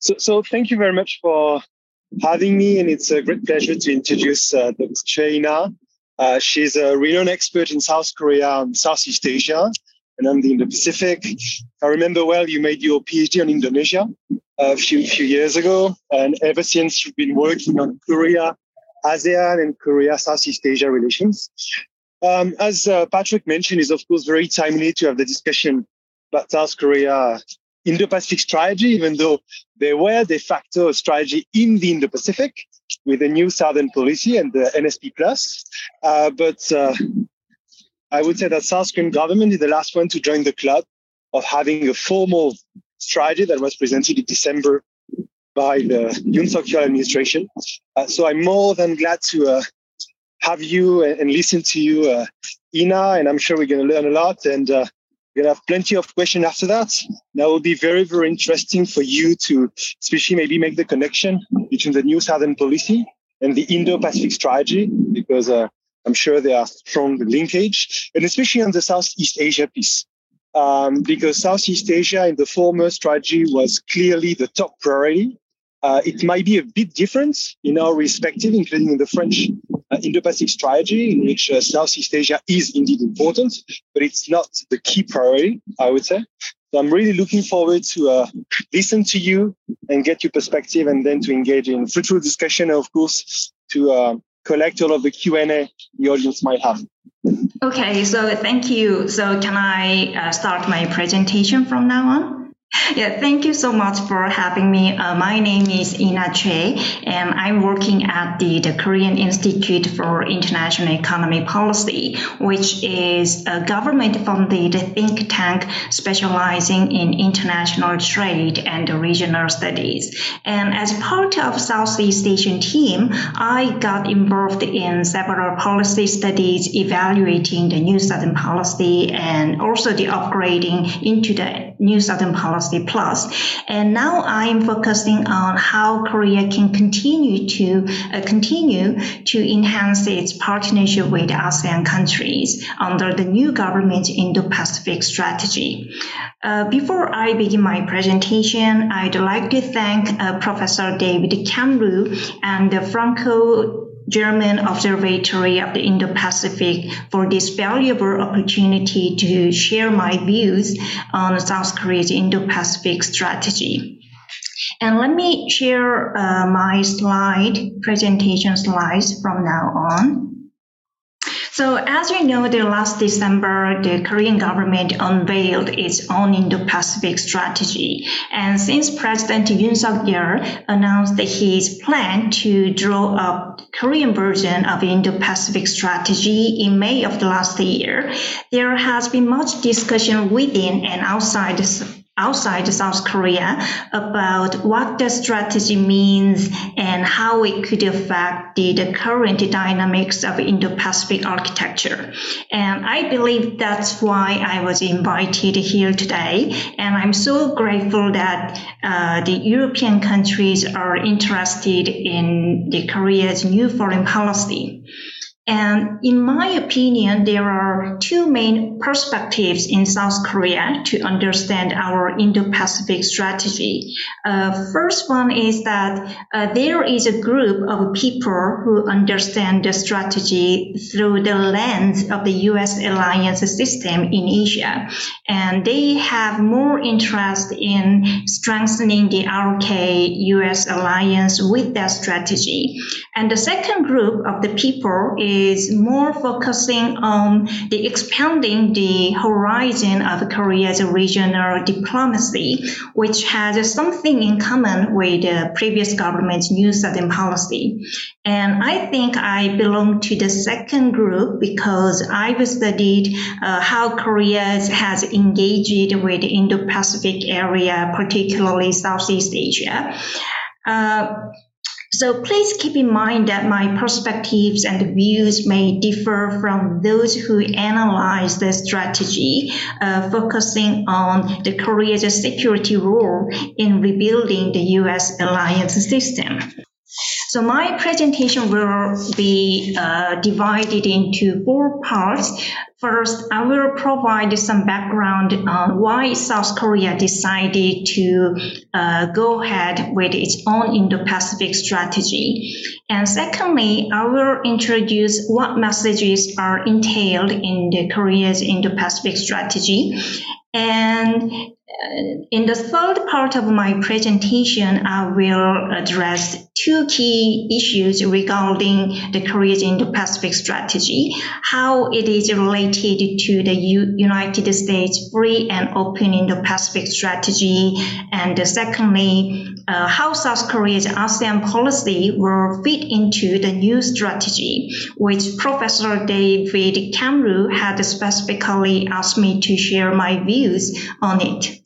So, so thank you very much for having me, and it's a great pleasure to introduce uh, Dr. Choi Uh, she's a renowned expert in South Korea and Southeast Asia, and I'm in the Pacific. If I remember well, you made your PhD on Indonesia a few few years ago, and ever since you've been working on Korea, ASEAN, and Korea Southeast Asia relations. Um, as uh, Patrick mentioned, it's of course very timely to have the discussion about South Korea Indo-Pacific strategy, even though there were de facto a strategy in the Indo-Pacific with the new Southern policy and the NSP plus. Uh, but uh, I would say that South Korean government is the last one to join the club of having a formal strategy that was presented in December by the Yoon Suk Yeol administration. Uh, so I'm more than glad to uh, have you and, and, listen to you, uh, Ina, and I'm sure we're going to learn a lot. And to have plenty of questions after that. That will be very, very interesting for you to, especially maybe make the connection between the new Southern policy and the Indo-Pacific strategy, because uh, I'm sure there are strong linkage, and especially on the Southeast Asia piece. Um, because Southeast Asia in the former strategy was clearly the top priority. Uh, it might be a bit different in our respective, including in the French uh, Indo-Pacific strategy, in which uh, Southeast Asia is indeed important, but it's not the key priority, I would say. So I'm really looking forward to uh, listen to you and get your perspective, and then to engage in fruitful discussion, of course, to uh, collect all of the Q&A the audience might have. Okay, so thank you. So can I uh, start my presentation from now on? Yeah, thank you so much for having me. Uh, my name is Ina Choi, and I'm working at the, the Korean Institute for International Economy Policy, which is a government-funded think tank specializing in international trade and regional studies. And as part of Southeast Asian team, I got involved in several policy studies evaluating the New Southern Policy and also the upgrading into the New Southern Policy Plus. And now I'm focusing on how Korea can continue to uh, continue to enhance its partnership with ASEAN countries under the new government Indo-Pacific strategy. Uh, before I begin my presentation, I'd like to thank uh, Professor David Camroux and the Franco German Observatory of the Indo-Pacific for this valuable opportunity to share my views on South Korea's Indo-Pacific strategy. And let me share uh, my slide, presentation slides from now on. So as you know, the last December, the Korean government unveiled its own Indo-Pacific strategy. And since President Yoon Suk Yeol announced his plan to draw up Korean version of Indo-Pacific strategy in May of the last year, there has been much discussion within and outside outside South Korea about what the strategy means and how it could affect the, the current dynamics of Indo-Pacific architecture. And I believe that's why I was invited here today. And I'm so grateful that uh, the European countries are interested in the Korea's new foreign policy. And in my opinion, there are two main perspectives in South Korea to understand our Indo-Pacific strategy. Uh, first one is that uh, there is a group of people who understand the strategy through the lens of the U.S. alliance system in Asia. And they have more interest in strengthening the RK-US alliance with that strategy. And the second group of the people is is more focusing on the expanding the horizon of Korea's regional diplomacy, which has something in common with the previous government's New Southern policy. And I think I belong to the second group because I've studied uh, how Korea has engaged with the Indo-Pacific area, particularly Southeast Asia. Uh, so please keep in mind that my perspectives and views may differ from those who analyze the strategy, uh, focusing on the Korea's security role in rebuilding the U.S. alliance system. So my presentation will be uh, divided into four parts. First, I will provide some background on why South Korea decided to uh, go ahead with its own Indo-Pacific strategy. And secondly, I will introduce what messages are entailed in the Korea's Indo-Pacific strategy. And in the third part of my presentation, I will address two key issues regarding the Korea's Indo-Pacific strategy, how it is related to the U- United States free and open Indo-Pacific strategy, and secondly, uh, how South Korea's ASEAN policy will fit into the new strategy, which Professor David Camroux had specifically asked me to share my views on it.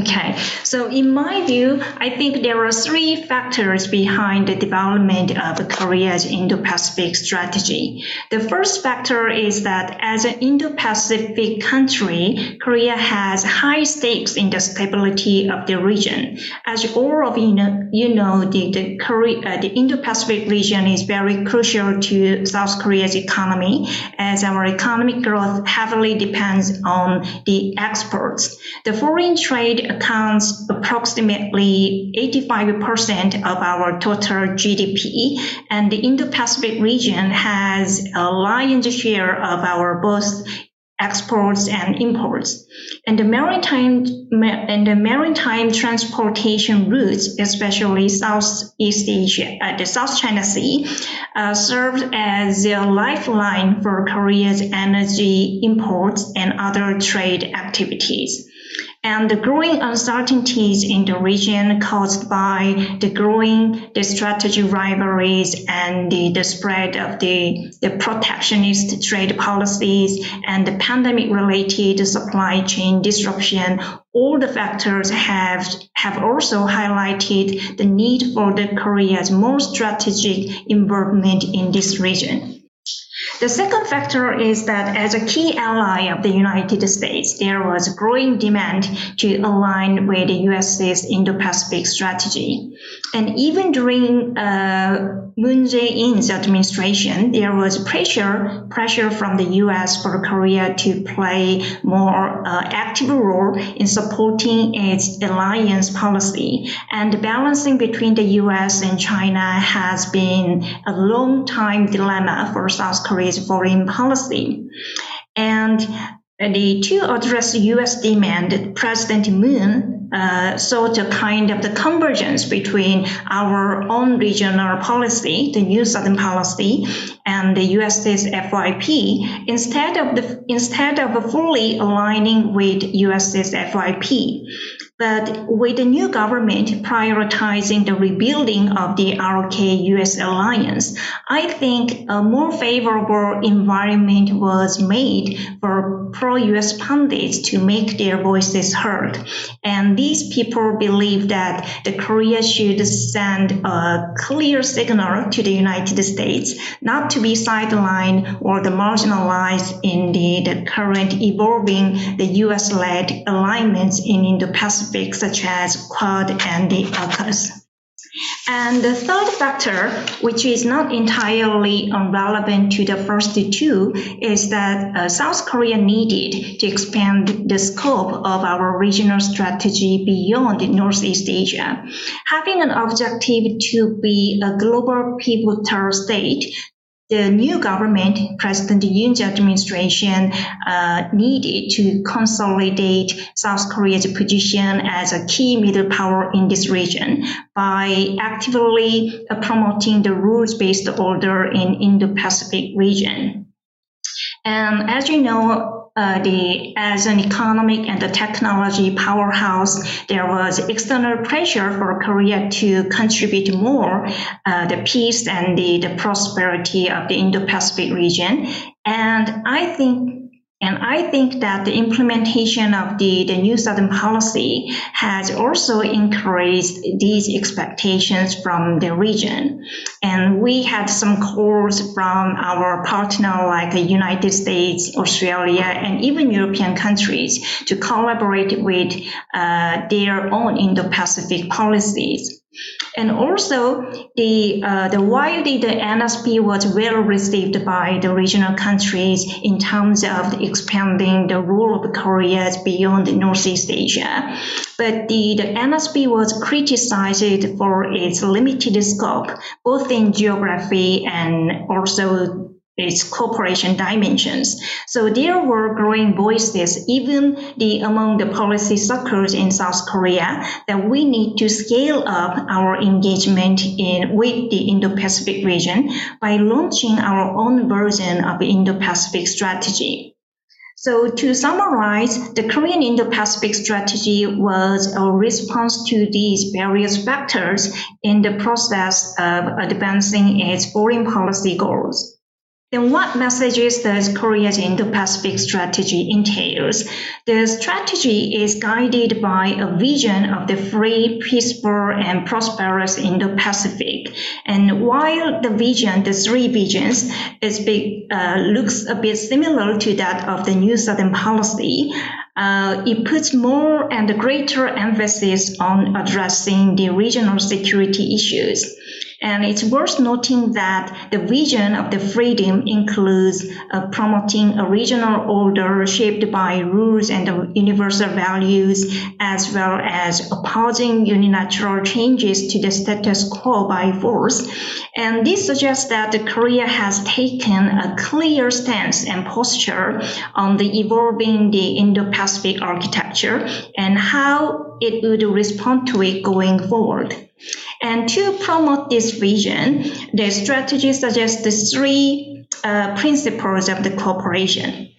Okay, so in my view, I think there are three factors behind the development of Korea's Indo-Pacific strategy. The first factor is that as an Indo-Pacific country, Korea has high stakes in the stability of the region. As all of you know, you know the, the, Korea, uh, the Indo-Pacific region is very crucial to South Korea's economy, as our economic growth heavily depends on the exports. The foreign trade accounts approximately 85% of our total GDP, and the Indo-Pacific region has a lion's share of our both exports and imports. And the maritime and the maritime transportation routes, especially Southeast Asia, uh, the South China Sea, uh, served as a lifeline for Korea's energy imports and other trade activities and the growing uncertainties in the region caused by the growing the strategy rivalries and the, the spread of the, the protectionist trade policies and the pandemic related supply chain disruption all the factors have have also highlighted the need for the Korea's more strategic involvement in this region. The second factor is that as a key ally of the United States, there was growing demand to align with the US's Indo-Pacific strategy. And even during uh, Moon Jae-in's administration, there was pressure pressure from the U.S. for Korea to play more uh, active role in supporting its alliance policy. And balancing between the U.S. and China has been a long time dilemma for South Korea's foreign policy. And the to address U.S. demand, President Moon uh, sought a kind of the convergence between our own regional policy, the New Southern Policy, and the US's FOIP, instead of the instead of fully aligning with US's FOIP. But with the new government prioritizing the rebuilding of the ROK-US alliance, I think a more favorable environment was made for pro-US pundits to make their voices heard. And these people believe that the Korea should send a clear signal to the United States not to be sidelined or the marginalized in the, the current evolving the US-led alignments in Indo-Pacific Pacific, such as Quad and the AUKUS. And the third factor, which is not entirely irrelevant to the first two, is that uh, South Korea needed to expand the scope of our regional strategy beyond Northeast Asia. Having an objective to be a global pivotal state the new government, President Yoon's administration, uh, needed to consolidate South Korea's position as a key middle power in this region by actively uh, promoting the rules-based order in Indo-Pacific region. And as you know, uh, the as an economic and a technology powerhouse, there was external pressure for Korea to contribute more uh, the peace and the, the prosperity of the Indo-Pacific region. And I think and I think that the implementation of the, the New Southern policy has also increased these expectations from the region. And we had some calls from our partner like the United States, Australia, and even European countries to collaborate with uh, their own Indo-Pacific policies. And also, the uh, the widely the NSP was well received by the regional countries in terms of expanding the role of Korea beyond Northeast Asia. But the, the NSP was criticized for its limited scope, both in geography and also its cooperation dimensions. So there were growing voices, even the among the policy circles in South Korea, that we need to scale up our engagement in with the Indo-Pacific region by launching our own version of the Indo-Pacific strategy. So to summarize, the Korean Indo-Pacific strategy was a response to these various factors in the process of advancing its foreign policy goals. Then what messages does Korea's Indo-Pacific strategy entails? The strategy is guided by a vision of the free, peaceful, and prosperous Indo-Pacific. And while the vision, the three visions, is big, uh, looks a bit similar to that of the New Southern Policy, uh, it puts more and greater emphasis on addressing the regional security issues. And it's worth noting that the vision of the freedom includes uh, promoting a regional order shaped by rules and universal values, as well as opposing unilateral changes to the status quo by force. And this suggests that Korea has taken a clear stance and posture on the evolving the Indo-Pacific architecture and how it would respond to it going forward. And to promote this vision, the strategy suggests the three uh, principles of the cooperation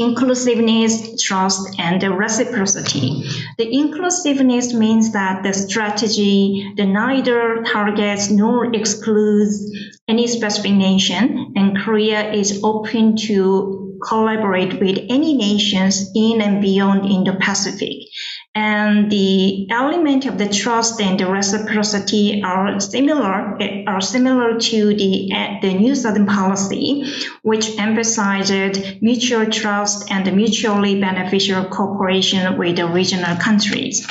inclusiveness, trust, and reciprocity. The inclusiveness means that the strategy the neither targets nor excludes any specific nation, and Korea is open to collaborate with any nations in and beyond Indo-Pacific and the element of the trust and the reciprocity are similar are similar to the the New Southern policy, which emphasized mutual trust and mutually beneficial cooperation with the regional countries.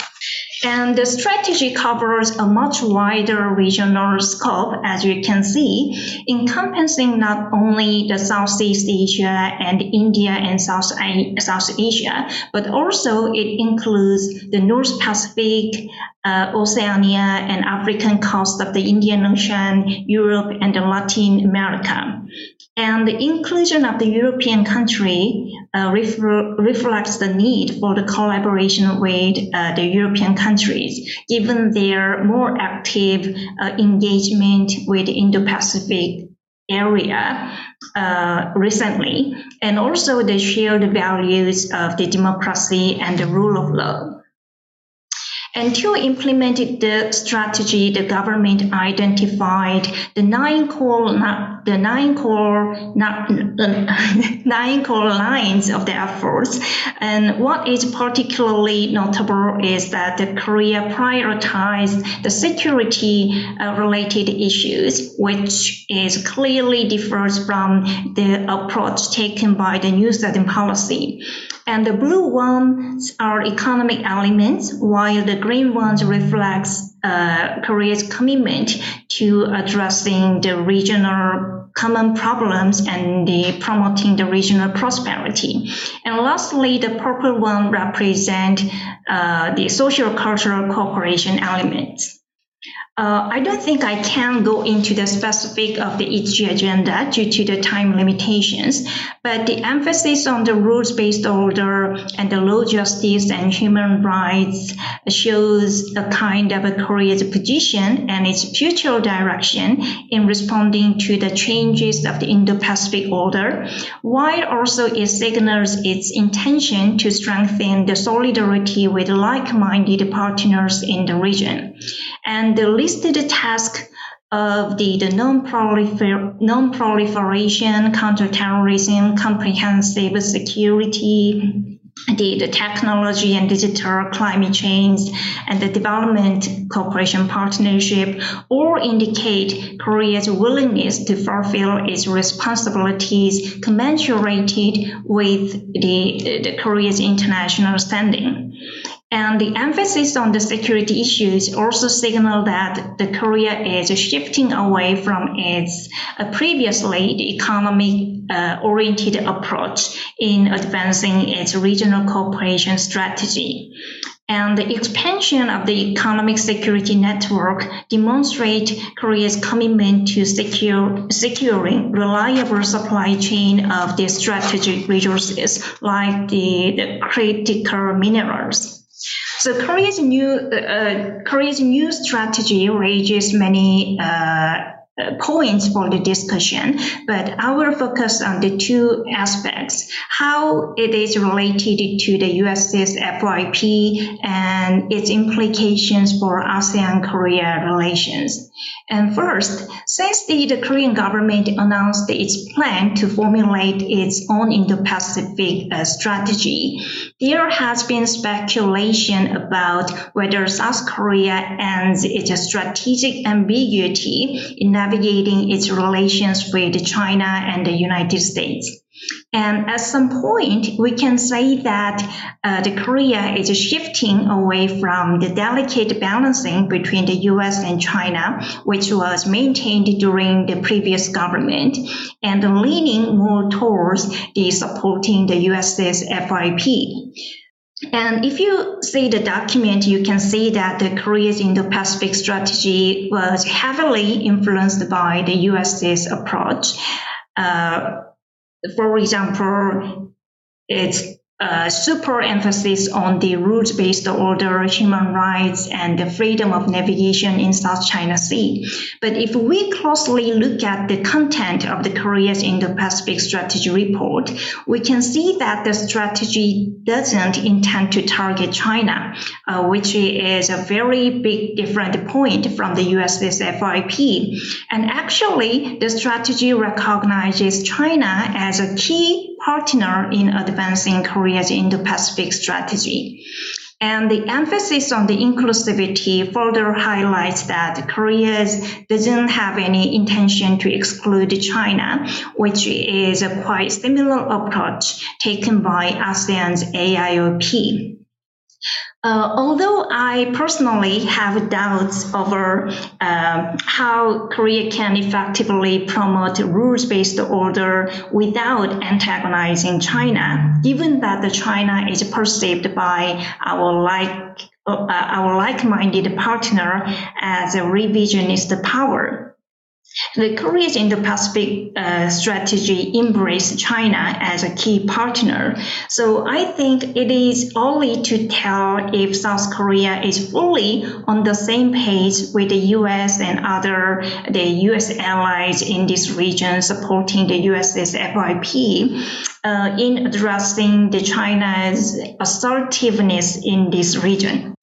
And the strategy covers a much wider regional scope, as you can see, encompassing not only the Southeast Asia and India and South, South Asia, but also it includes the North Pacific, uh, Oceania, and African coast of the Indian Ocean, Europe, and Latin America. And the inclusion of the European country uh, refer- reflects the need for the collaboration with uh, the European countries, given their more active uh, engagement with the Indo-Pacific area uh, recently, and also the shared values of the democracy and the rule of law. And to implement the strategy, the government identified the nine core the nine core nine core lines of the efforts. And what is particularly notable is that the Korea prioritized the security uh, related issues, which is clearly differs from the approach taken by the New Southern policy. And the blue ones are economic elements, while the green ones reflects uh, Korea's commitment to addressing the regional common problems and the promoting the regional prosperity. And lastly, the purple one represent uh, the social cultural cooperation elements. Uh, I don't think I can go into the specific of the EG agenda due to the time limitations, but the emphasis on the rules-based order and the law justice and human rights shows a kind of a Korea's position and its future direction in responding to the changes of the Indo-Pacific order, while also it signals its intention to strengthen the solidarity with like-minded partners in the region. And the listed task of the, the non-prolifer- non-proliferation, counterterrorism, comprehensive security, the, the technology and digital climate change and the development cooperation partnership all indicate Korea's willingness to fulfill its responsibilities commensurated with the, the Korea's international standing. And the emphasis on the security issues also signal that the Korea is shifting away from its uh, previously the economic uh, oriented approach in advancing its regional cooperation strategy. And the expansion of the economic security network demonstrate Korea's commitment to secure, securing reliable supply chain of the strategic resources like the, the critical minerals. So Korea's new uh, Korea's new strategy raises many uh, points for the discussion, but I will focus on the two aspects, how it is related to the US's FOIP and its implications for ASEAN-Korea relations. And first, since the, the Korean government announced its plan to formulate its own Indo-Pacific uh, strategy, there has been speculation about whether South Korea ends its strategic ambiguity in navigating its relations with China and the United States. And at some point, we can say that uh, the Korea is shifting away from the delicate balancing between the U.S. and China, which was maintained during the previous government, and leaning more towards the supporting the U.S.'s FOIP. And if you see the document, you can see that the Korea's Indo-Pacific strategy was heavily influenced by the US's approach. Uh, for example, it's uh, super emphasis on the rules-based order, human rights, and the freedom of navigation in South China Sea. But if we closely look at the content of the Korea's Indo-Pacific Strategy Report, we can see that the strategy doesn't intend to target China, uh, which is a very big different point from the US's FOIP. And actually, the strategy recognizes China as a key partner in advancing Korea's Indo-Pacific strategy. And the emphasis on the inclusivity further highlights that Korea doesn't have any intention to exclude China, which is a quite similar approach taken by ASEAN's AIOP. Uh, although I personally have doubts over uh, how Korea can effectively promote rules-based order without antagonizing China, given that China is perceived by our like uh, our like-minded partner as a revisionist power. The Korea's Indo-Pacific uh, strategy embraced China as a key partner. So I think it is early to tell if South Korea is fully on the same page with the U.S. and other the U.S. allies in this region supporting the U.S.'s FOIP uh, in addressing the China's assertiveness in this region.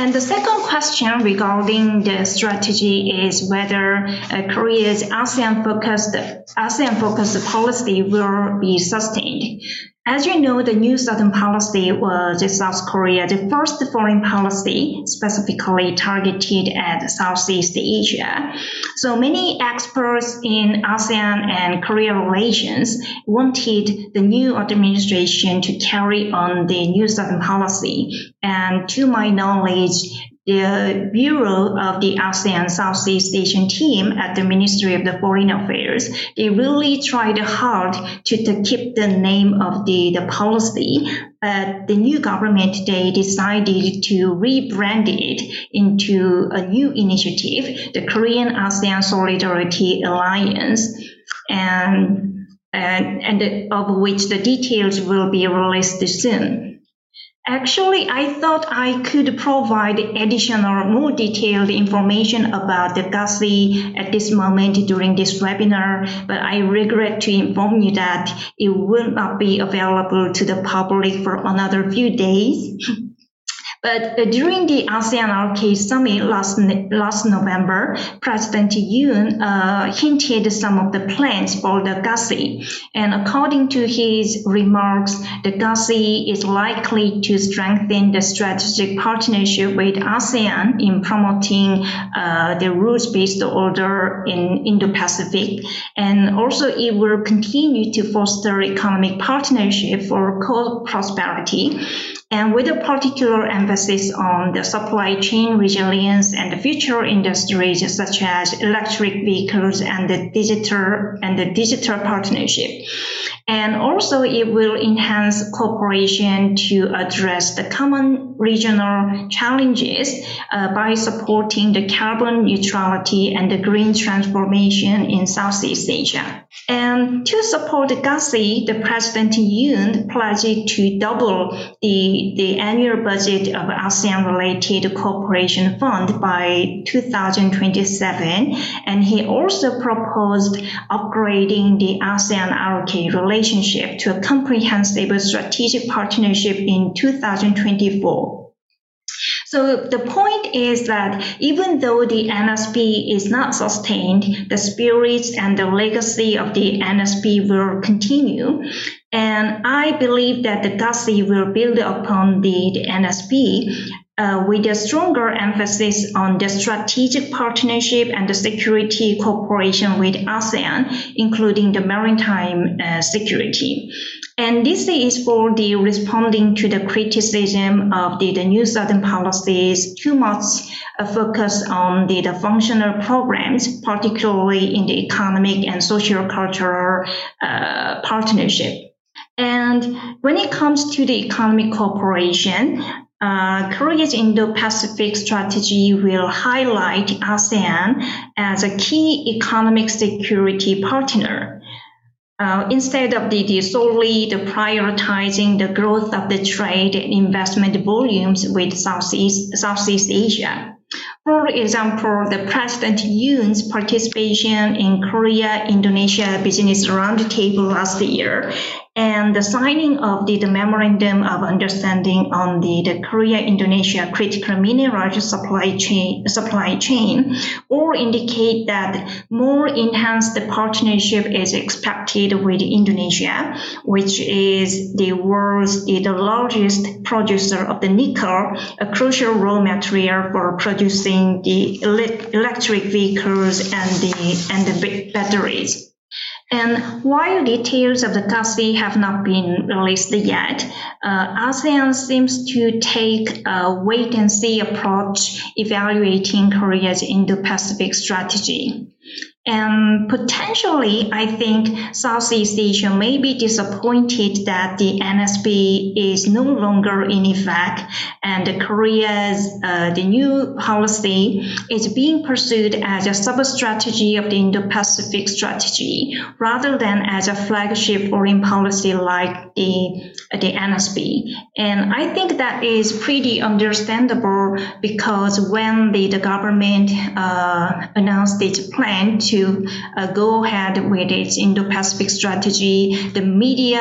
And the second question regarding the strategy is whether uh, Korea's ASEAN focused ASEAN focused policy will be sustained. As you know, the New Southern Policy was South Korea, the first foreign policy specifically targeted at Southeast Asia. So many experts in ASEAN and Korea relations wanted the new administration to carry on the New Southern Policy. And to my knowledge, the Bureau of the ASEAN Southeast Asian team at the Ministry of the Foreign Affairs, they really tried hard to, to keep the name of the, the policy, but the new government, they decided to rebrand it into a new initiative, the Korean ASEAN Solidarity Alliance. And and, and of which the details will be released soon. Actually, I thought I could provide additional more detailed information about the KASI at this moment during this webinar, but I regret to inform you that it will not be available to the public for another few days. But uh, during the ASEAN Arcade Summit last, last November, President Yoon uh, hinted some of the plans for the KASI. And according to his remarks, the KASI is likely to strengthen the strategic partnership with ASEAN in promoting uh, the rules-based order in Indo-Pacific. And also it will continue to foster economic partnership for co-prosperity and with a particular emphasis on the supply chain resilience and the future industries such as electric vehicles and the digital and the digital partnership. And also it will enhance cooperation to address the common regional challenges uh, by supporting the carbon neutrality and the green transformation in Southeast Asia. And to support KASI, the President Yoon pledged to double the, the annual budget of ASEAN-related cooperation fund by 2027. And he also proposed upgrading the ASEAN-ROK relationship to a comprehensive strategic partnership in 2024. So the point is that even though the NSP is not sustained, the spirits and the legacy of the NSP will continue. And I believe that the KASI will build upon the, the NSP uh, with a stronger emphasis on the strategic partnership and the security cooperation with ASEAN, including the maritime uh, security. And this is for the responding to the criticism of the, the New Southern policies, too much uh, focus on the, the functional programs, particularly in the economic and social cultural uh, partnership. And when it comes to the economic cooperation, uh, Korea's Indo-Pacific strategy will highlight ASEAN as a key economic security partner. Uh, instead of the, the solely the prioritizing the growth of the trade and investment volumes with Southeast, Southeast Asia. For example, the President Yoon's participation in Korea Indonesia Business Roundtable last year and the signing of the, the memorandum of understanding on the, the Korea Indonesia critical minerals supply chain supply chain all indicate that more enhanced partnership is expected with Indonesia, which is the world's the, the largest producer of the nickel, a crucial raw material for producing the electric vehicles and the and the batteries. And while details of the KASI have not been released yet, uh, ASEAN seems to take a wait and see approach evaluating Korea's Indo-Pacific strategy. And potentially, I think Southeast Asia may be disappointed that the NSP is no longer in effect and Korea's uh, the new policy is being pursued as a sub-strategy of the Indo-Pacific strategy rather than as a flagship foreign policy like the, the NSP. And I think that is pretty understandable because when the, the government uh, announced its plan to to uh, go ahead with its Indo-Pacific strategy. The media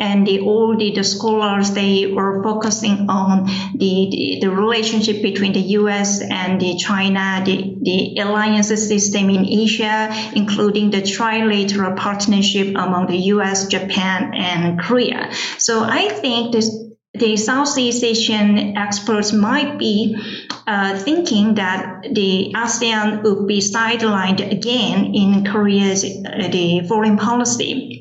and the, all the, the scholars, they were focusing on the, the, the, relationship between the U.S. and the China, the, the alliance system in Asia, including the trilateral partnership among the U.S., Japan, and Korea. So I think this the Southeast Asian experts might be uh, thinking that the ASEAN would be sidelined again in Korea's uh, the foreign policy.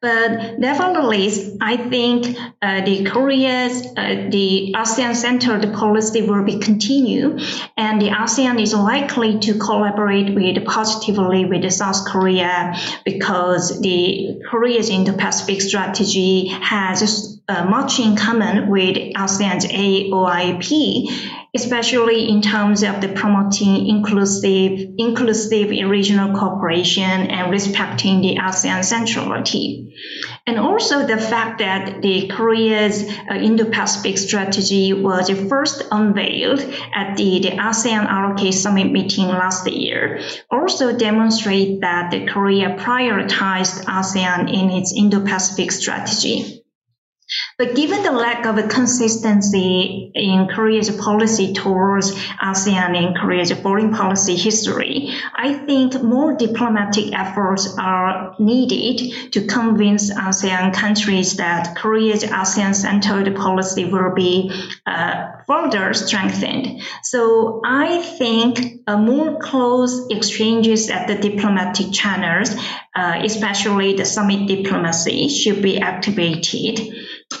But nevertheless, I think uh, the Korea's uh, the ASEAN-centered policy will be continued, and the ASEAN is likely to collaborate with positively with South Korea because the Korea's Indo-Pacific strategy has uh, much in common with ASEAN's AOIP, especially in terms of the promoting inclusive, inclusive regional cooperation and respecting the ASEAN centrality. And also the fact that the Korea's uh, Indo-Pacific strategy was first unveiled at the, the ASEAN ROK summit meeting last year also demonstrate that the Korea prioritized ASEAN in its Indo-Pacific strategy. But given the lack of consistency in Korea's policy towards ASEAN and Korea's foreign policy history, I think more diplomatic efforts are needed to convince ASEAN countries that Korea's ASEAN-centered policy will be uh, further strengthened. So I think a more close exchanges at the diplomatic channels, uh, especially the summit diplomacy, should be activated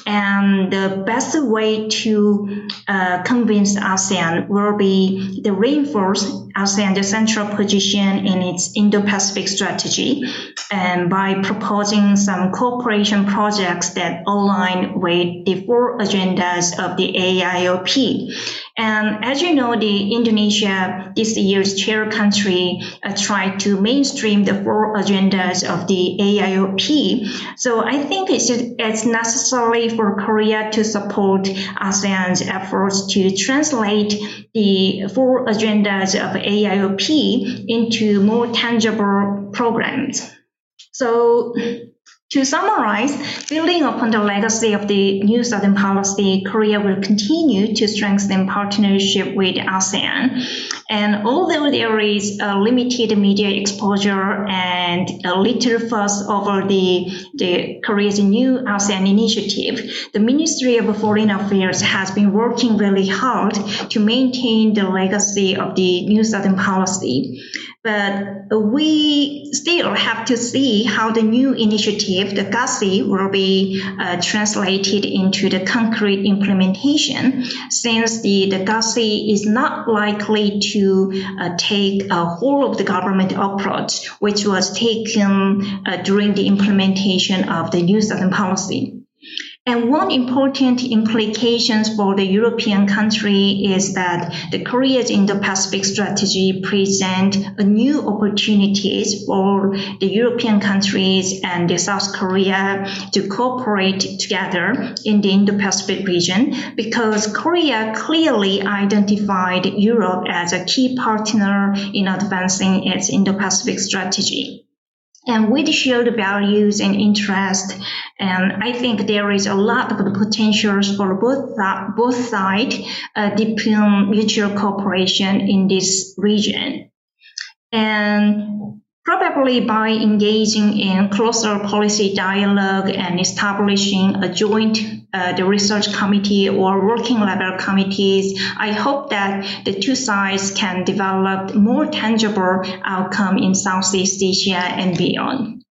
And the best way to uh, convince ASEAN will be to reinforce ASEAN's central position in its Indo-Pacific strategy and by proposing some cooperation projects that align with the four agendas of the AIOP. And as you know, the Indonesia, this year's chair country, uh, tried to mainstream the four agendas of the AIOP. So I think it's, it's necessary for Korea to support ASEAN's efforts to translate the four agendas of AIOP into more tangible programs. So to summarize, building upon the legacy of the New Southern Policy, Korea will continue to strengthen partnership with ASEAN. And although there is a limited media exposure and a little fuss over the, the Korea's new ASEAN initiative, the Ministry of Foreign Affairs has been working really hard to maintain the legacy of the New Southern Policy. But we still have to see how the new initiative, the KASI, will be uh, translated into the concrete implementation, since the, the KASI is not likely to uh, take a whole of the government approach, which was taken uh, during the implementation of the New Southern Policy. And one important implications for the European country is that the Korea's Indo-Pacific strategy present a new opportunities for the European countries and the South Korea to cooperate together in the Indo-Pacific region because Korea clearly identified Europe as a key partner in advancing its Indo-Pacific strategy and with shared values and interest. And I think there is a lot of potentials for both both sides uh, deepen mutual cooperation in this region. And probably by engaging in closer policy dialogue and establishing a joint uh, the research committee or working level committees, I hope that the two sides can develop more tangible outcome in Southeast Asia and beyond.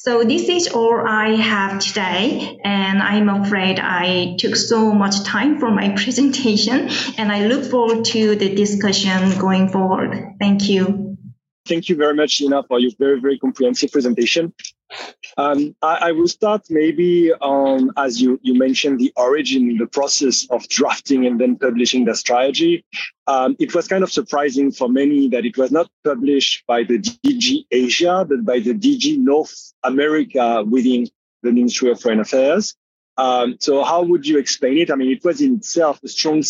So this is all I have today, and I'm afraid I took so much time for my presentation, and I look forward to the discussion going forward. Thank you. Thank you very much, Lina, for your very, very comprehensive presentation. Um, I, I, will start maybe on, as you, you mentioned, the origin, the process of drafting and then publishing the strategy. Um, it was kind of surprising for many that it was not published by the DG Asia, but by the DG North America within the Ministry of Foreign Affairs. Um, so how would you explain it? I mean, it was in itself a strong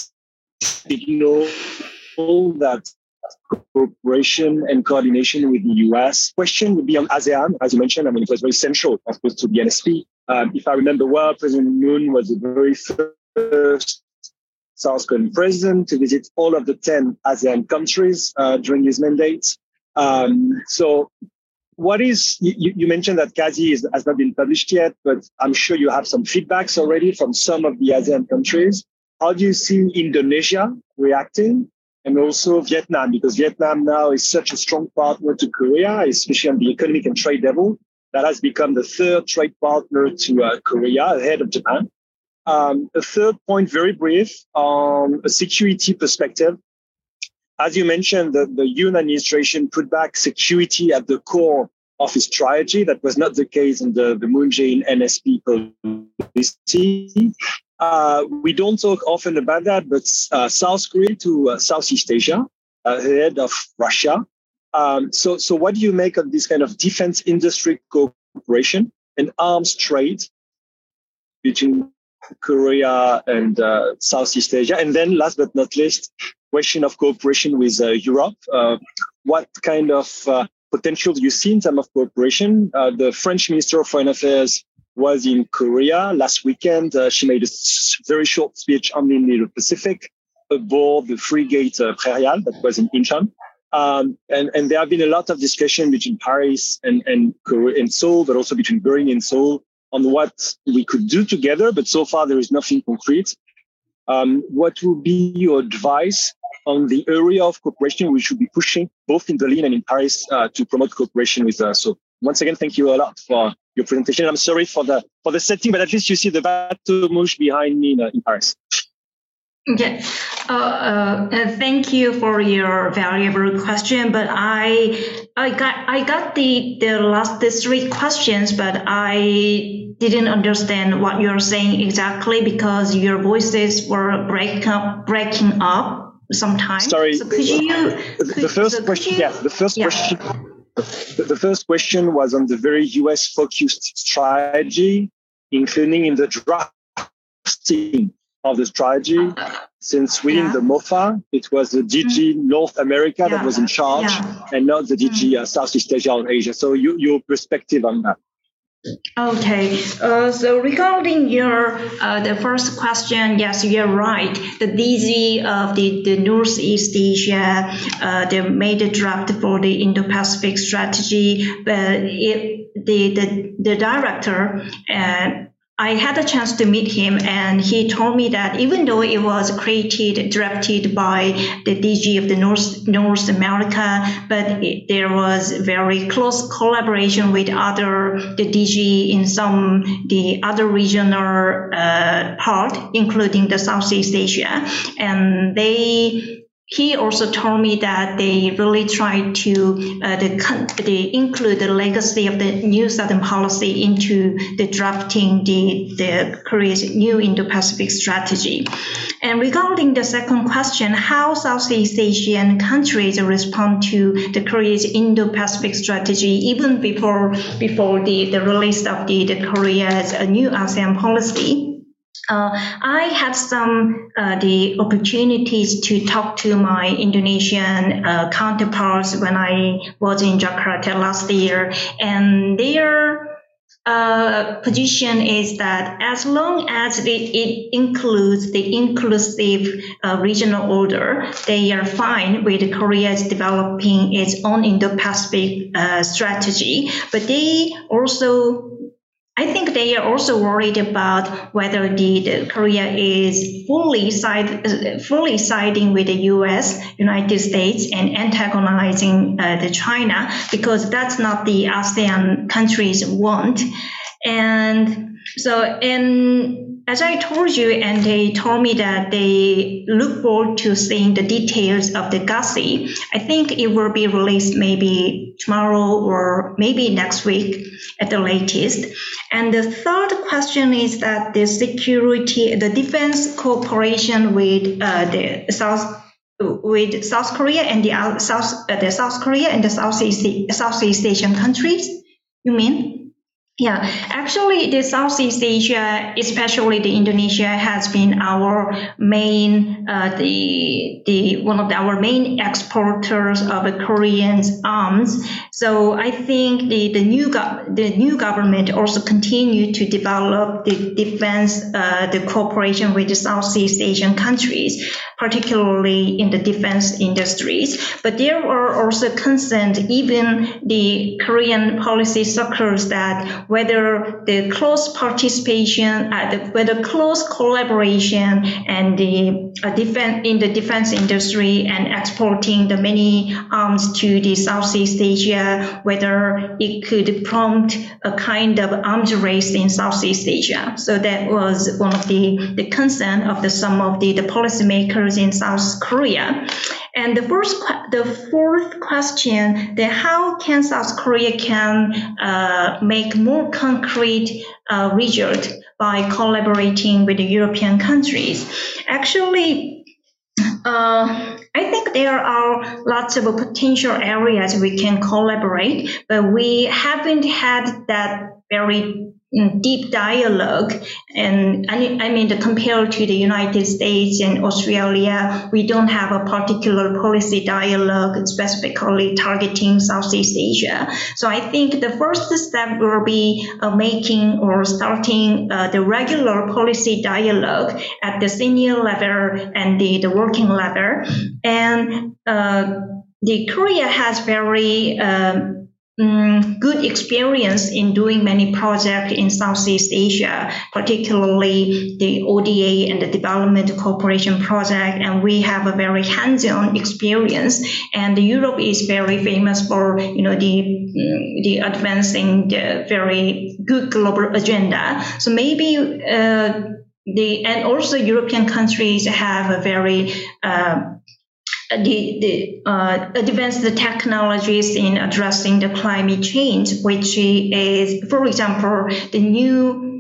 signal that cooperation and coordination with the US. Question would be on ASEAN, as you mentioned. I mean, it was very central, of course, to the NSP. Um, if I remember well, President Moon was the very first South Korean president to visit all of the 10 ASEAN countries uh, during his mandate. Um, so, what is, you, you mentioned that KASI is, has not been published yet, but I'm sure you have some feedbacks already from some of the ASEAN countries. How do you see Indonesia reacting? And also Vietnam, because Vietnam now is such a strong partner to Korea, especially on the economic and trade level. That has become the third trade partner to uh, Korea ahead of Japan. Um, a third point, very brief, on a security perspective. As you mentioned, the, the Yoon administration put back security at the core of its strategy. That was not the case in the, the Moon Jae-in NSP policy. Uh, we don't talk often about that, but uh, South Korea to uh, Southeast Asia, ahead of Russia. Um, so, so what do you make of this kind of defense industry cooperation and arms trade between Korea and uh, Southeast Asia? And then, last but not least, question of cooperation with uh, Europe. Uh, what kind of potential do you see in terms of cooperation? the French Minister of Foreign Affairs was in Korea last weekend. Uh, she made a very short speech on the Indo-Pacific aboard the frigate uh, Prairial that was in Incheon. Um, and, and there have been a lot of discussion between Paris and, and, and Seoul, but also between Berlin and Seoul on what we could do together. But so far, there is nothing concrete. Um, what would be your advice on the area of cooperation we should be pushing both in Berlin and in Paris uh, to promote cooperation with us? So once again, thank you a lot for your presentation. I'm sorry for the for the setting, but at least you see the Bateau behind me in, uh, in Paris. Okay, uh, uh, thank you for your valuable question. But I, I got, I got the the last the three questions, but I didn't understand what you're saying exactly because your voices were break up, breaking up sometimes. Sorry. So could you? The, the first so question, you, yeah, the first yeah. question. The, first question was on the very US focused strategy, including in the drafting of the strategy. Since within yeah. the MOFA, it was the DG mm. North America yeah. that was in charge yeah. and not the DG uh, Southeast Asia or Asia. So you, your perspective on that. Okay, uh, so regarding your uh, the first question, yes, you're right. The DG of the, the Northeast Asia, uh, they made a draft for the Indo-Pacific strategy, but it, the, the the director and I had a chance to meet him, and he told me that even though it was created, directed by the DG of the North North America, but it, there was very close collaboration with other the DG in some the other regional uh, part, including the Southeast Asia, and they he also told me that they really try to uh, the, include the legacy of the new Southern policy into the drafting the, the Korea's new Indo-Pacific strategy. And regarding the second question, how Southeast Asian countries respond to the Korea's Indo-Pacific strategy even before before the, the release of the, the Korea's uh, new ASEAN policy. Uh, I had some uh, the opportunities to talk to my Indonesian uh, counterparts when I was in Jakarta last year, and their uh, position is that as long as it, it includes the inclusive uh, regional order, they are fine with Korea's developing its own Indo-Pacific uh, strategy. But they also I think they are also worried about whether the, the Korea is fully side, fully siding with the U.S., United States, and antagonizing uh, the China because that's not the ASEAN countries want. And so, in as I told you, and they told me that they look forward to seeing the details of the KASI. I think it will be released maybe tomorrow or maybe next week at the latest. And the third question is that the security, the defense cooperation with uh, the South with South Korea and the South uh, the South Korea and the Southeast Southeast Asian countries. You mean? Yeah, actually, the Southeast Asia, especially the Indonesia, has been our main, uh, the the one of the, our main exporters of Korean arms. So I think the the new go- the new government also continue to develop the defense, uh, the cooperation with the Southeast Asian countries, particularly in the defense industries. But there are also concerns, even the Korean policy circles that whether the close participation, uh, the, whether close collaboration and the uh, defense in the defense industry and exporting the many arms to the Southeast Asia, whether it could prompt a kind of arms race in Southeast Asia. So that was one of the, the concern of the some of the, the policymakers in South Korea. And the first, the fourth question, then how can South Korea can uh, make more concrete uh, result by collaborating with the European countries? Actually, uh, I think there are lots of potential areas we can collaborate, but we haven't had that very deep dialogue. And I mean, compared to the United States and Australia, we don't have a particular policy dialogue specifically targeting Southeast Asia. So I think the first step will be uh, making or starting uh, the regular policy dialogue at the senior level and the, the working level. And uh, the Korea has very um, um, good experience in doing many projects in Southeast Asia, particularly the ODA and the Development Cooperation Project, and we have a very hands-on experience. And Europe is very famous for you know the mm, the advancing the very good global agenda. So maybe. Uh, the and also European countries have a very uh, the, the uh, advanced technologies in addressing the climate change, which is, for example, the new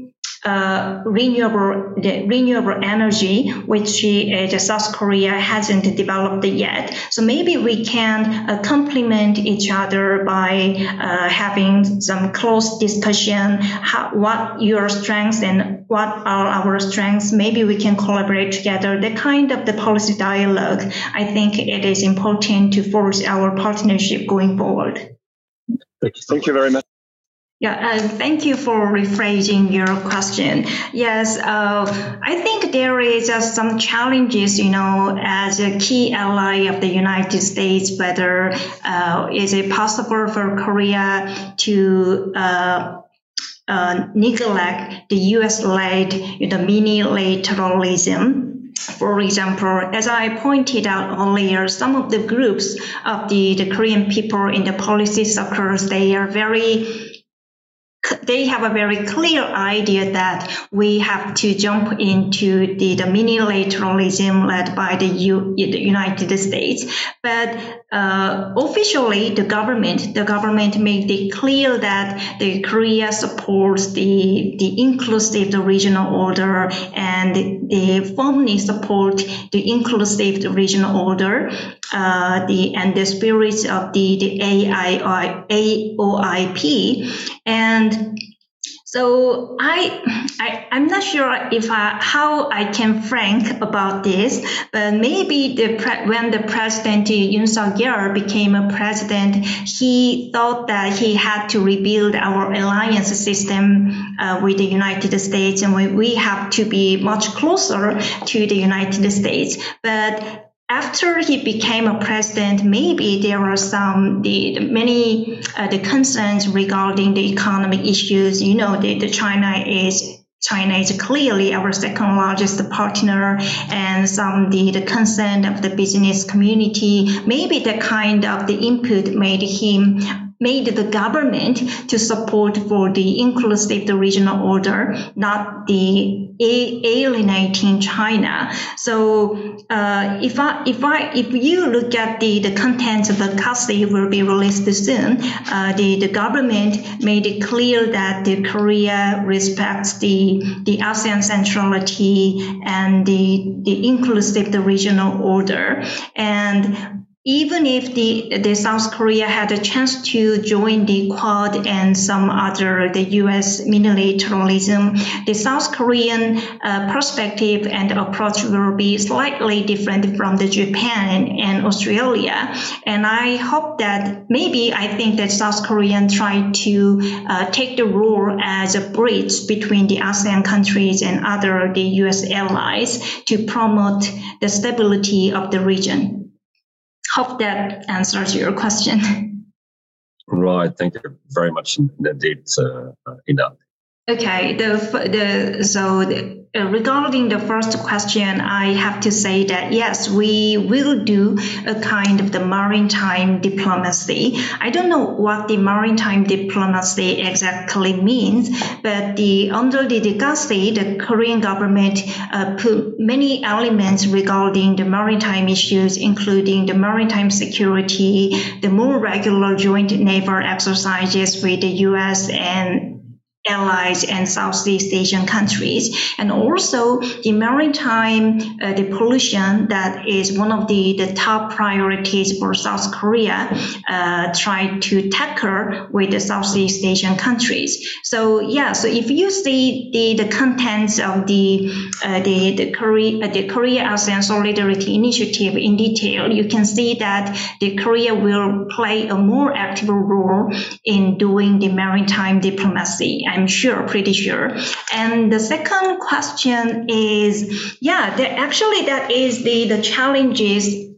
uh, renewable the renewable energy, which uh, South Korea hasn't developed yet. So maybe we can uh, complement each other by uh, having some close discussion. How, what your strengths and what are our strengths? Maybe we can collaborate together. The kind of the policy dialogue. I think it is important to force our partnership going forward. Thank you. Thank you very much. Yeah, uh, thank you for rephrasing your question. Yes, uh, I think there is uh, some challenges, you know, as a key ally of the United States, whether uh, is it possible for Korea to uh, uh, neglect the U.S.-led you know, mini-lateralism for example, as I pointed out earlier, some of the groups of the, the Korean people in the policy circles, they are very they have a very clear idea that we have to jump into the, the minilateralism led by the, U, the United States. But uh, officially, the government, the government made it clear that the Korea supports the, the inclusive the regional order and they firmly support the inclusive the regional order uh, the and the spirit of the the AII, AOIP and so I, I I'm not sure if I, how I can frank about this, but maybe the pre- when the president Yoon Suk Yeol became a president, he thought that he had to rebuild our alliance system uh, with the United States, and we, we have to be much closer to the United States. But after he became a president, maybe there are some the, the many uh, the concerns regarding the economic issues. You know, the, the China is China is clearly our second largest partner and some the, the concern of the business community. Maybe the kind of the input made him made the government to support for the inclusive the regional order, not the alienating China. So uh, if I if I if you look at the the contents of the KASI will be released soon, uh, the the government made it clear that the Korea respects the the ASEAN centrality and the the inclusive the regional order and even if the, the South Korea had a chance to join the Quad and some other the U.S. minilateralism, the South Korean uh, perspective and approach will be slightly different from the Japan and Australia. And I hope that maybe I think that South Korean try to uh, take the role as a bridge between the ASEAN countries and other the U.S. allies to promote the stability of the region. Hope that answers your question. Right. Thank you very much indeed, uh, Ina. Okay. The the so the, uh, regarding the first question, I have to say that yes, we will do a kind of the maritime diplomacy. I don't know what the maritime diplomacy exactly means, but the under the Degasi, the Korean government uh, put many elements regarding the maritime issues, including the maritime security, the more regular joint naval exercises with the U.S. and allies and Southeast Asian countries, and also the maritime uh, the pollution that is one of the, the top priorities for South Korea uh, try to tackle with the Southeast Asian countries. So yeah, so if you see the, the contents of the uh, the the Korea uh, the Korea ASEAN Solidarity Initiative in detail, you can see that the Korea will play a more active role in doing the maritime diplomacy. I'm sure, pretty sure. And the second question is, yeah, actually that is the, the challenges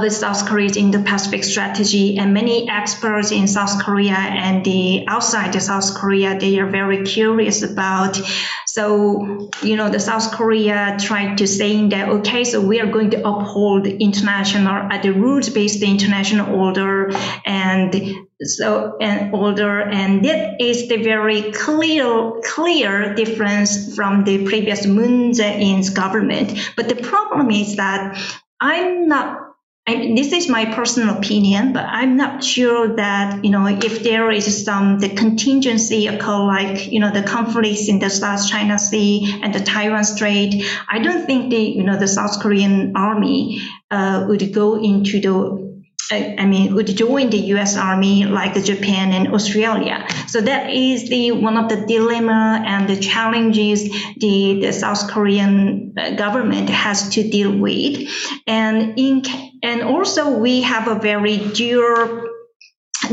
with South Korea's Indo-Pacific strategy, and many experts in South Korea and the outside of South Korea, they are very curious about. So, you know, the South Korea tried to saying that okay, so we are going to uphold international, uh, the rules-based international order, and so and order, and that is the very clear clear difference from the previous Moon Jae-in's government. But the problem is that I'm not I, this is my personal opinion, but I'm not sure that you know if there is some the contingency occur like you know the conflicts in the South China Sea and the Taiwan Strait. I don't think the you know the South Korean army uh, would go into the I mean, would join the U.S. Army like Japan and Australia. So that is the one of the dilemma and the challenges the, the South Korean uh, government has to deal with. And in and also we have a very dual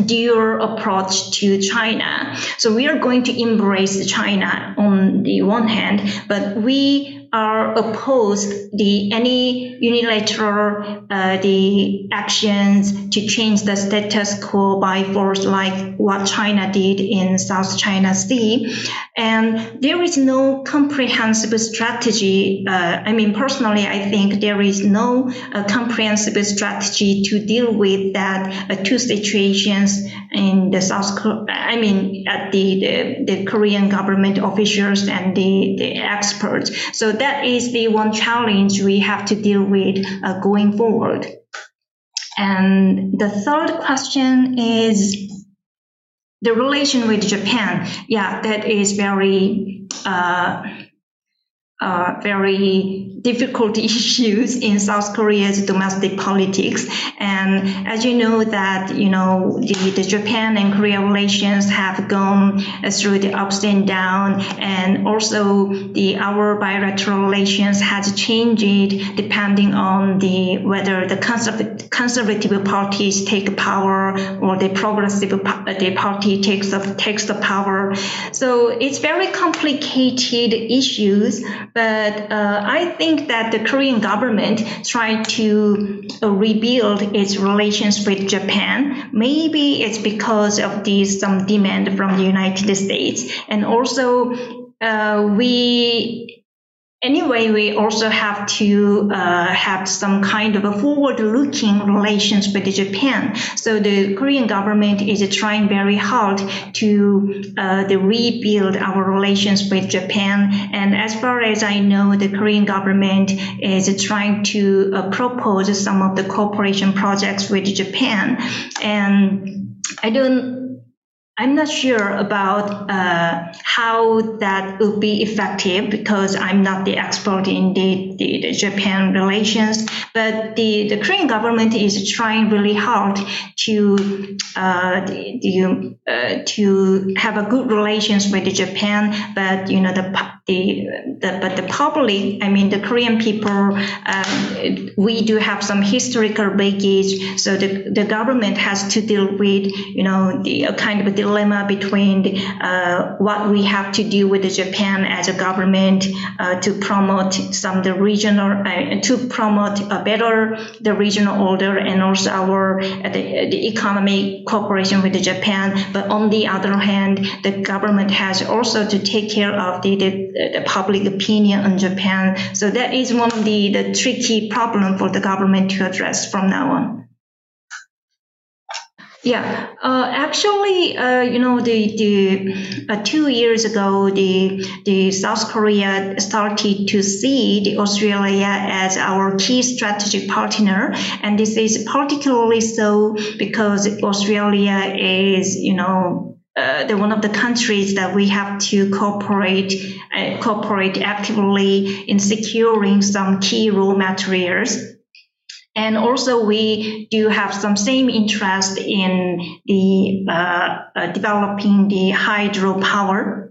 dual approach to China. So we are going to embrace China on the one hand, but we are opposed the any unilateral uh, the actions to change the status quo by force like what China did in South China Sea. And there is no comprehensive strategy uh, I mean personally I think there is no uh, comprehensive strategy to deal with that uh, two situations in the South I mean at the, the, the Korean government officials and the, the experts. So that that is the one challenge we have to deal with uh, going forward. And the third question is the relation with Japan. Yeah, that is very, uh, uh, very difficult issues in South Korea's domestic politics. And as you know that, you know, the, the Japan and Korea relations have gone through the ups and downs and also the our bilateral relations has changed depending on the whether the conservative, conservative parties take power or the progressive the party takes the, takes the power. So it's very complicated issues, but uh, I think think that the Korean government tried to uh, rebuild its relations with Japan. Maybe it's because of this some demand from the United States, and also uh, we anyway, we also have to uh, have some kind of a forward-looking relations with Japan. So the Korean government is trying very hard to uh, rebuild our relations with Japan. And as far as I know, the Korean government is trying to uh, propose some of the cooperation projects with Japan. And I don't I'm not sure about uh, how that will be effective because I'm not the expert in the, the, the, Japan relations. But the, the Korean government is trying really hard to uh, the, the uh, to have a good relations with Japan. But you know the the, the but the public, I mean the Korean people, um, we do have some historical baggage. So the the government has to deal with you know the kind of a dilemma between the, uh, what we have to do with Japan as a government uh, to promote some the regional uh, to promote a better the regional order and also our uh, the, the economic cooperation with the Japan. But on the other hand, the government has also to take care of the, the the public opinion in Japan. So that is one of the, the tricky problem for the government to address from now on. Yeah, uh, actually, uh, you know, the the uh, two years ago, the the South Korea started to see the Australia as our key strategic partner, and this is particularly so because Australia is, you know, uh, the one of the countries that we have to cooperate uh, cooperate actively in securing some key raw materials. And also, we do have some same interest in the uh, uh developing the hydropower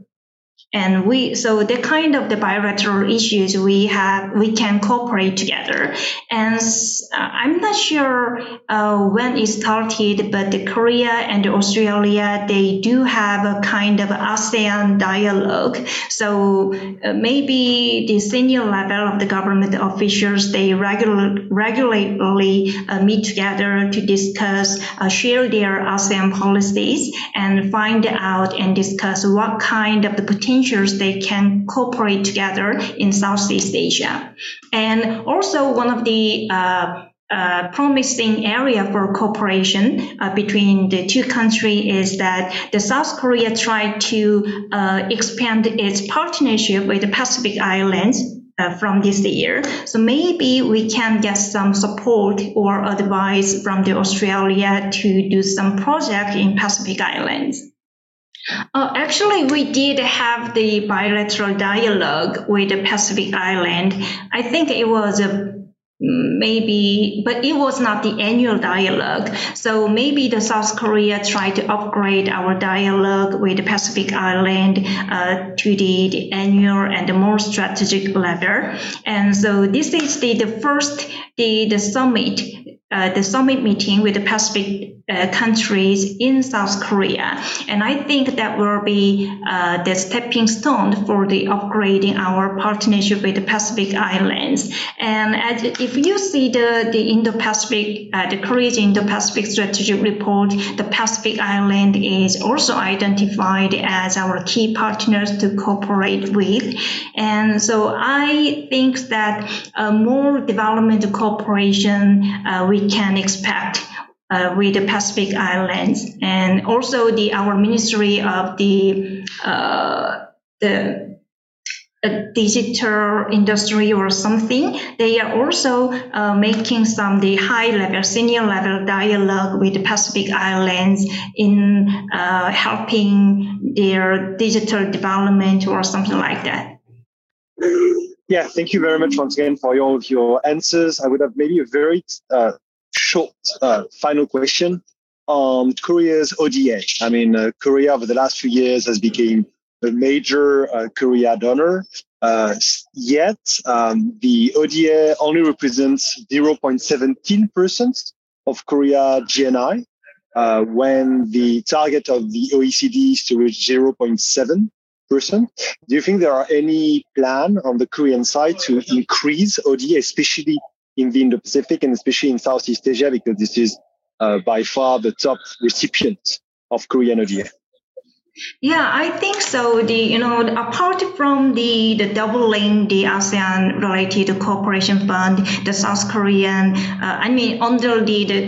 and we so the kind of the bilateral issues we have we can cooperate together. And uh, i'm not sure uh, when it started but the korea and australia they do have a kind of asean dialogue. So uh, maybe the senior level of the government officials they regular, regularly uh, meet together to discuss uh, share their asean policies and find out and discuss what kind of the potential they can cooperate together in Southeast Asia. And also one of the uh, uh, promising area for cooperation uh, between the two countries is that the South Korea tried to uh, expand its partnership with the Pacific Islands uh, from this year. So maybe we can get some support or advice from the Australia to do some project in Pacific Islands. Uh, actually, we did have the bilateral dialogue with the Pacific Island. I think it was a maybe, but it was not the annual dialogue. So maybe the South Korea tried to upgrade our dialogue with the Pacific Island uh, to the, the annual and the more strategic level. And so this is the, the first the, the summit uh, the summit meeting with the Pacific uh, countries in South Korea. And I think that will be uh, the stepping stone for the upgrading our partnership with the Pacific Islands. And as, if you see the, the Indo-Pacific, uh, the Korea's Indo-Pacific strategic report, the Pacific Island is also identified as our key partners to cooperate with. And so I think that uh, more development cooperation uh, we can expect uh, with the Pacific Islands, and also the our Ministry of the uh, the digital industry or something. They are also uh, making some the high level, senior level dialogue with the Pacific Islands in uh, helping their digital development or something like that. Yeah, thank you very much once again for all of your answers. I would have maybe a very uh, short uh, final question on Korea's ODA. I mean, uh, Korea over the last few years has become a major uh, Korea donor. Uh, yet, um, the ODA only represents 0.17% of Korea GNI, uh, when the target of the OECD is to reach 0.7 percent. Do you think there are any plan on the Korean side to increase ODA, especially in the Indo-Pacific and especially in Southeast Asia, because this is uh, by far the top recipient of Korean ODA. Yeah, I think so. The you know apart from the the doubling the ASEAN related cooperation fund, the South Korean, uh, I mean under the the,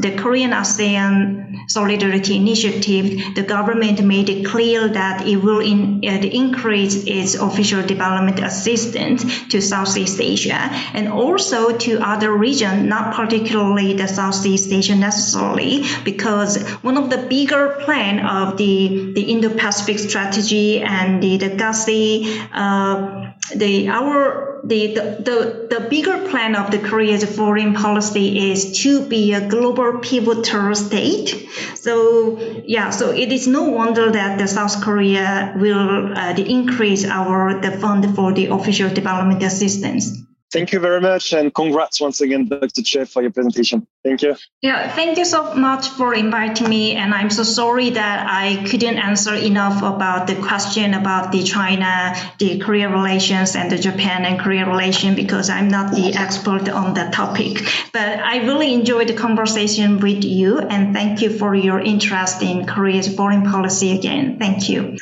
the Korean ASEAN Solidarity Initiative, the government made it clear that it will in, uh, increase its official development assistance to Southeast Asia and also to other regions, not particularly the Southeast Asia necessarily, because one of the bigger plan of the, the Indo-Pacific strategy and the, the KASI, uh, the our the, the, the, bigger plan of the Korea's foreign policy is to be a global pivotal state. So yeah, so it is no wonder that the South Korea will uh, increase our the fund for the official development assistance. Thank you very much, and congrats once again, Dr. Choi, for your presentation. Thank you. Yeah, thank you so much for inviting me, and I'm so sorry that I couldn't answer enough about the question about the China, the Korea relations, and the Japan and Korea relation because I'm not the expert on that topic. But I really enjoyed the conversation with you, and thank you for your interest in Korea's foreign policy again. Thank you.